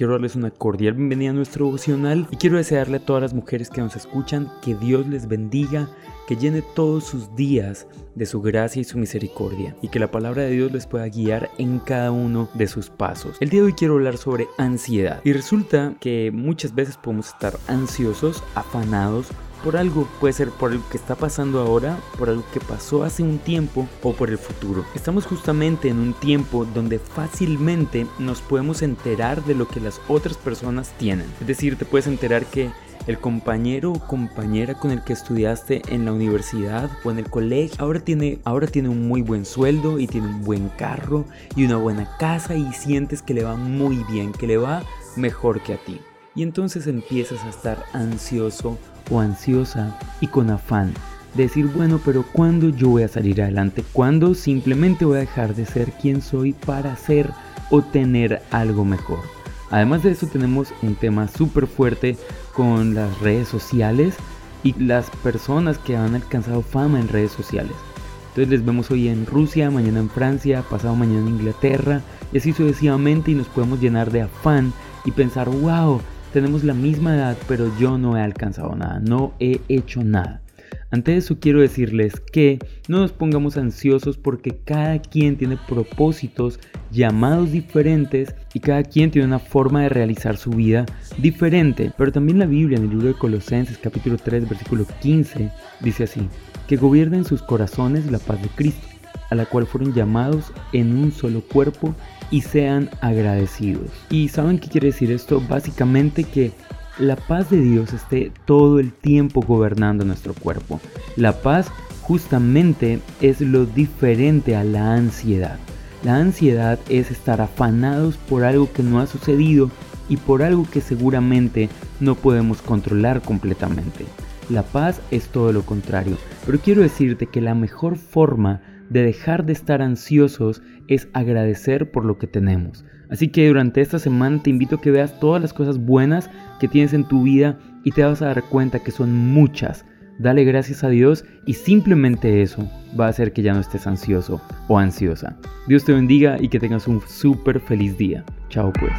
Quiero darles una cordial bienvenida a nuestro devocional y quiero desearle a todas las mujeres que nos escuchan que Dios les bendiga, que llene todos sus días de su gracia y su misericordia y que la palabra de Dios les pueda guiar en cada uno de sus pasos. El día de hoy quiero hablar sobre ansiedad y resulta que muchas veces podemos estar ansiosos, afanados, por algo, puede ser por algo que está pasando ahora, por algo que pasó hace un tiempo o por el futuro. Estamos justamente en un tiempo donde fácilmente nos podemos enterar de lo que las otras personas tienen. Es decir, te puedes enterar que el compañero o compañera con el que estudiaste en la universidad o en el colegio ahora tiene, ahora tiene un muy buen sueldo y tiene un buen carro y una buena casa y sientes que le va muy bien, que le va mejor que a ti. Y entonces empiezas a estar ansioso o ansiosa y con afán de decir, bueno, pero ¿cuándo yo voy a salir adelante? ¿Cuándo simplemente voy a dejar de ser quien soy para ser o tener algo mejor? Además de eso tenemos un tema súper fuerte con las redes sociales y las personas que han alcanzado fama en redes sociales. Entonces les vemos hoy en Rusia, mañana en Francia, pasado mañana en Inglaterra y así sucesivamente y nos podemos llenar de afán y pensar, wow, tenemos la misma edad, pero yo no he alcanzado nada, no he hecho nada. Ante eso quiero decirles que no nos pongamos ansiosos porque cada quien tiene propósitos, llamados diferentes y cada quien tiene una forma de realizar su vida diferente. Pero también la Biblia en el libro de Colosenses capítulo 3 versículo 15 dice así, que gobiernen sus corazones la paz de Cristo, a la cual fueron llamados en un solo cuerpo y sean agradecidos. ¿Y saben qué quiere decir esto? Básicamente que la paz de Dios esté todo el tiempo gobernando nuestro cuerpo. La paz justamente es lo diferente a la ansiedad. La ansiedad es estar afanados por algo que no ha sucedido y por algo que seguramente no podemos controlar completamente. La paz es todo lo contrario, pero quiero decirte que la mejor forma de dejar de estar ansiosos es agradecer por lo que tenemos. Así que durante esta semana te invito a que veas todas las cosas buenas que tienes en tu vida y te vas a dar cuenta que son muchas. Dale gracias a Dios y simplemente eso va a hacer que ya no estés ansioso o ansiosa. Dios te bendiga y que tengas un súper feliz día. Chao pues.